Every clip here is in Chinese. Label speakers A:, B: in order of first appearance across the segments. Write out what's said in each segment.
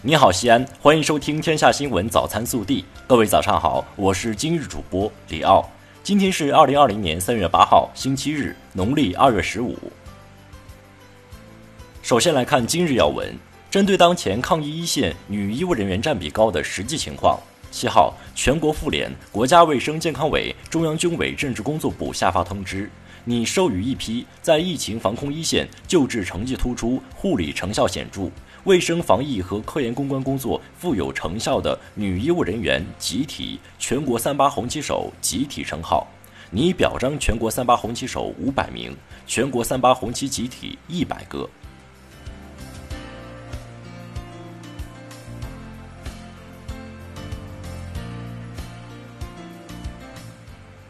A: 你好，西安，欢迎收听《天下新闻早餐速递》。各位早上好，我是今日主播李奥。今天是二零二零年三月八号，星期日，农历二月十五。首先来看今日要闻，针对当前抗疫一线女医务人员占比高的实际情况，七号，全国妇联、国家卫生健康委、中央军委政治工作部下发通知。拟授予一批在疫情防控一线救治成绩突出、护理成效显著、卫生防疫和科研攻关工作富有成效的女医务人员集体全国三八红旗手集体称号，拟表彰全国三八红旗手五百名，全国三八红旗集体一百个。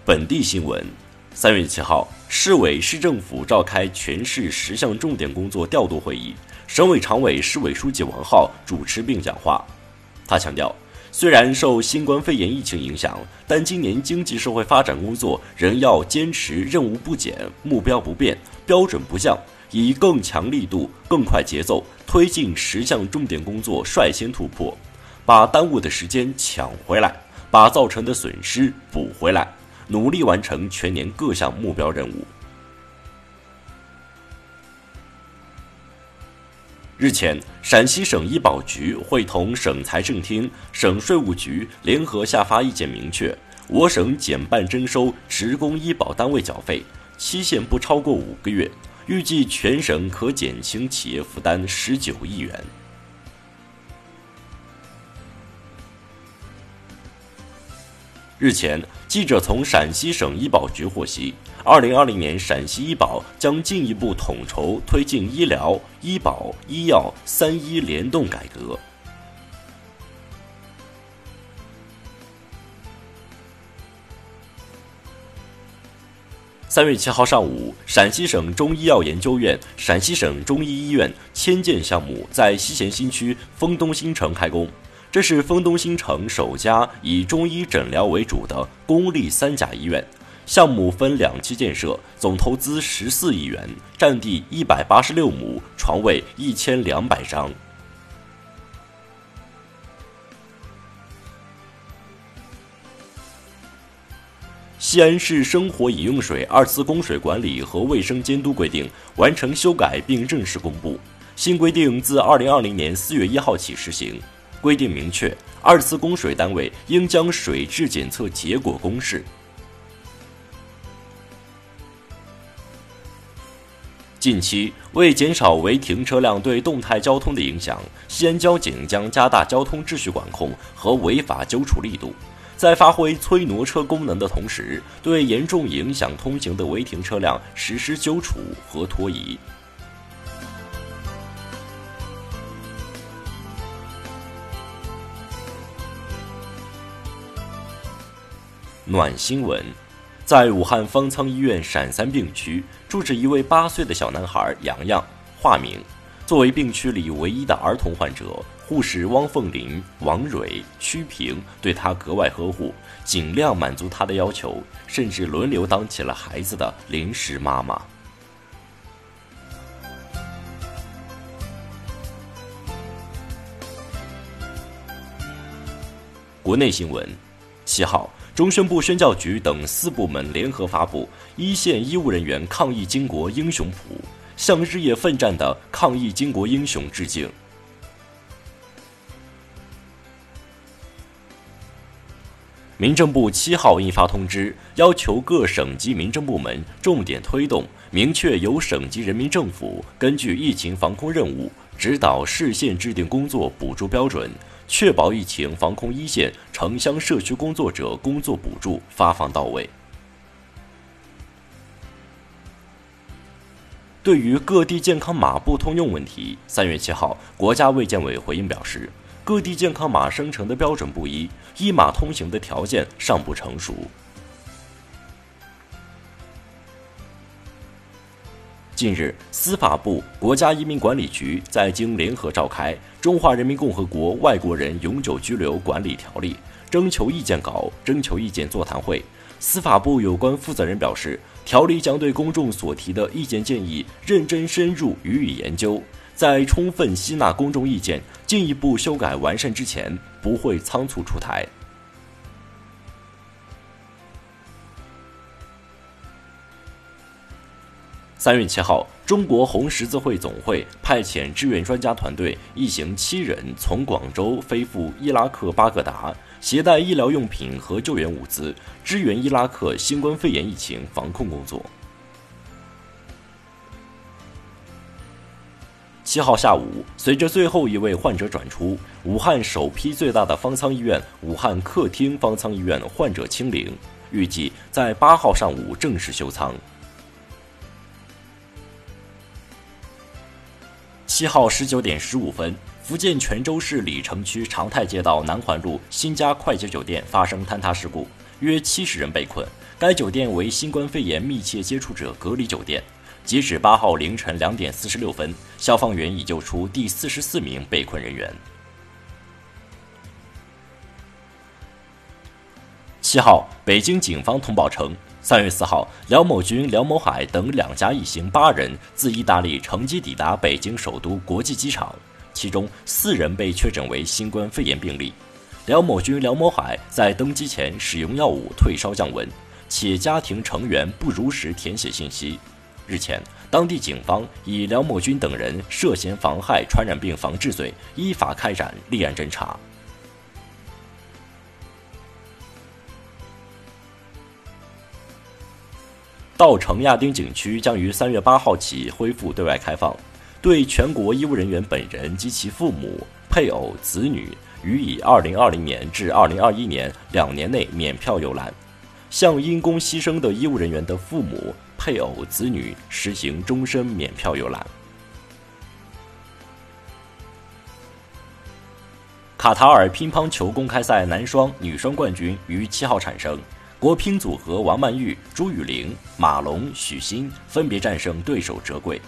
A: 本地新闻。三月七号，市委市政府召开全市十项重点工作调度会议，省委常委、市委书记王浩主持并讲话。他强调，虽然受新冠肺炎疫情影响，但今年经济社会发展工作仍要坚持任务不减、目标不变、标准不降，以更强力度、更快节奏推进十项重点工作率先突破，把耽误的时间抢回来，把造成的损失补回来。努力完成全年各项目标任务。日前，陕西省医保局会同省财政厅、省税务局联合下发意见，明确我省减半征收职工医保单位缴费，期限不超过五个月，预计全省可减轻企业负担十九亿元。日前，记者从陕西省医保局获悉，二零二零年陕西医保将进一步统筹推进医疗、医保、医药三医联动改革。三月七号上午，陕西省中医药研究院、陕西省中医医院迁建项目在西咸新区丰东新城开工。这是丰东新城首家以中医诊疗为主的公立三甲医院。项目分两期建设，总投资十四亿元，占地一百八十六亩，床位一千两百张。西安市生活饮用水二次供水管理和卫生监督规定完成修改并正式公布，新规定自二零二零年四月一号起实行。规定明确，二次供水单位应将水质检测结果公示。近期，为减少违停车辆对动态交通的影响，西安交警将加大交通秩序管控和违法揪处力度，在发挥催挪车功能的同时，对严重影响通行的违停车辆实施揪处和拖移。暖新闻，在武汉方舱医院陕三病区住着一位八岁的小男孩洋洋，化名。作为病区里唯一的儿童患者，护士汪凤林、王蕊、曲平对他格外呵护，尽量满足他的要求，甚至轮流当起了孩子的临时妈妈。国内新闻，七号。中宣部、宣教局等四部门联合发布一线医务人员抗疫巾帼英雄谱，向日夜奋战的抗疫巾帼英雄致敬。民政部七号印发通知，要求各省级民政部门重点推动，明确由省级人民政府根据疫情防控任务，指导市县制定工作补助标准。确保疫情防控一线城乡社区工作者工作补助发放到位。对于各地健康码不通用问题，三月七号，国家卫健委回应表示，各地健康码生成的标准不一，一码通行的条件尚不成熟。近日，司法部、国家移民管理局在京联合召开《中华人民共和国外国人永久居留管理条例》征求意见稿征求意见座谈会。司法部有关负责人表示，条例将对公众所提的意见建议认真深入予以研究，在充分吸纳公众意见、进一步修改完善之前，不会仓促出台。三月七号，中国红十字会总会派遣志愿专家团队一行七人从广州飞赴伊拉克巴格达，携带医疗用品和救援物资，支援伊拉克新冠肺炎疫情防控工作。七号下午，随着最后一位患者转出，武汉首批最大的方舱医院——武汉客厅方舱医院患者清零，预计在八号上午正式休舱。七号十九点十五分，福建泉州市鲤城区长泰街道南环路新家快捷酒店发生坍塌事故，约七十人被困。该酒店为新冠肺炎密切接触者隔离酒店。截止八号凌晨两点四十六分，消防员已救出第四十四名被困人员。七号，北京警方通报称。三月四号，梁某军、梁某海等两家一行八人自意大利乘机抵达北京首都国际机场，其中四人被确诊为新冠肺炎病例。梁某军、梁某海在登机前使用药物退烧降温，且家庭成员不如实填写信息。日前，当地警方以梁某军等人涉嫌妨害传染病防治罪，依法开展立案侦查。稻城亚丁景区将于三月八号起恢复对外开放，对全国医务人员本人及其父母、配偶、子女予以二零二零年至二零二一年两年内免票游览，向因公牺牲的医务人员的父母、配偶、子女实行终身免票游览。卡塔尔乒乓球公开赛男双、女双冠军于七号产生。国乒组合王曼玉、朱雨玲、马龙、许昕分别战胜对手折桂。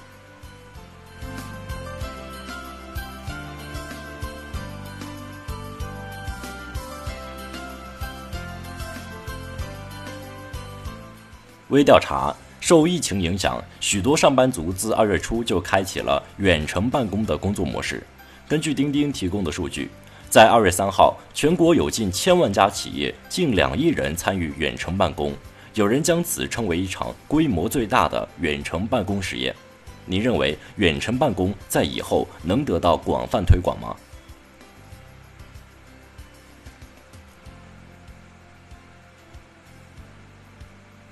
A: 微调查：受疫情影响，许多上班族自二月初就开启了远程办公的工作模式。根据钉钉提供的数据。在二月三号，全国有近千万家企业、近两亿人参与远程办公，有人将此称为一场规模最大的远程办公实验。你认为远程办公在以后能得到广泛推广吗？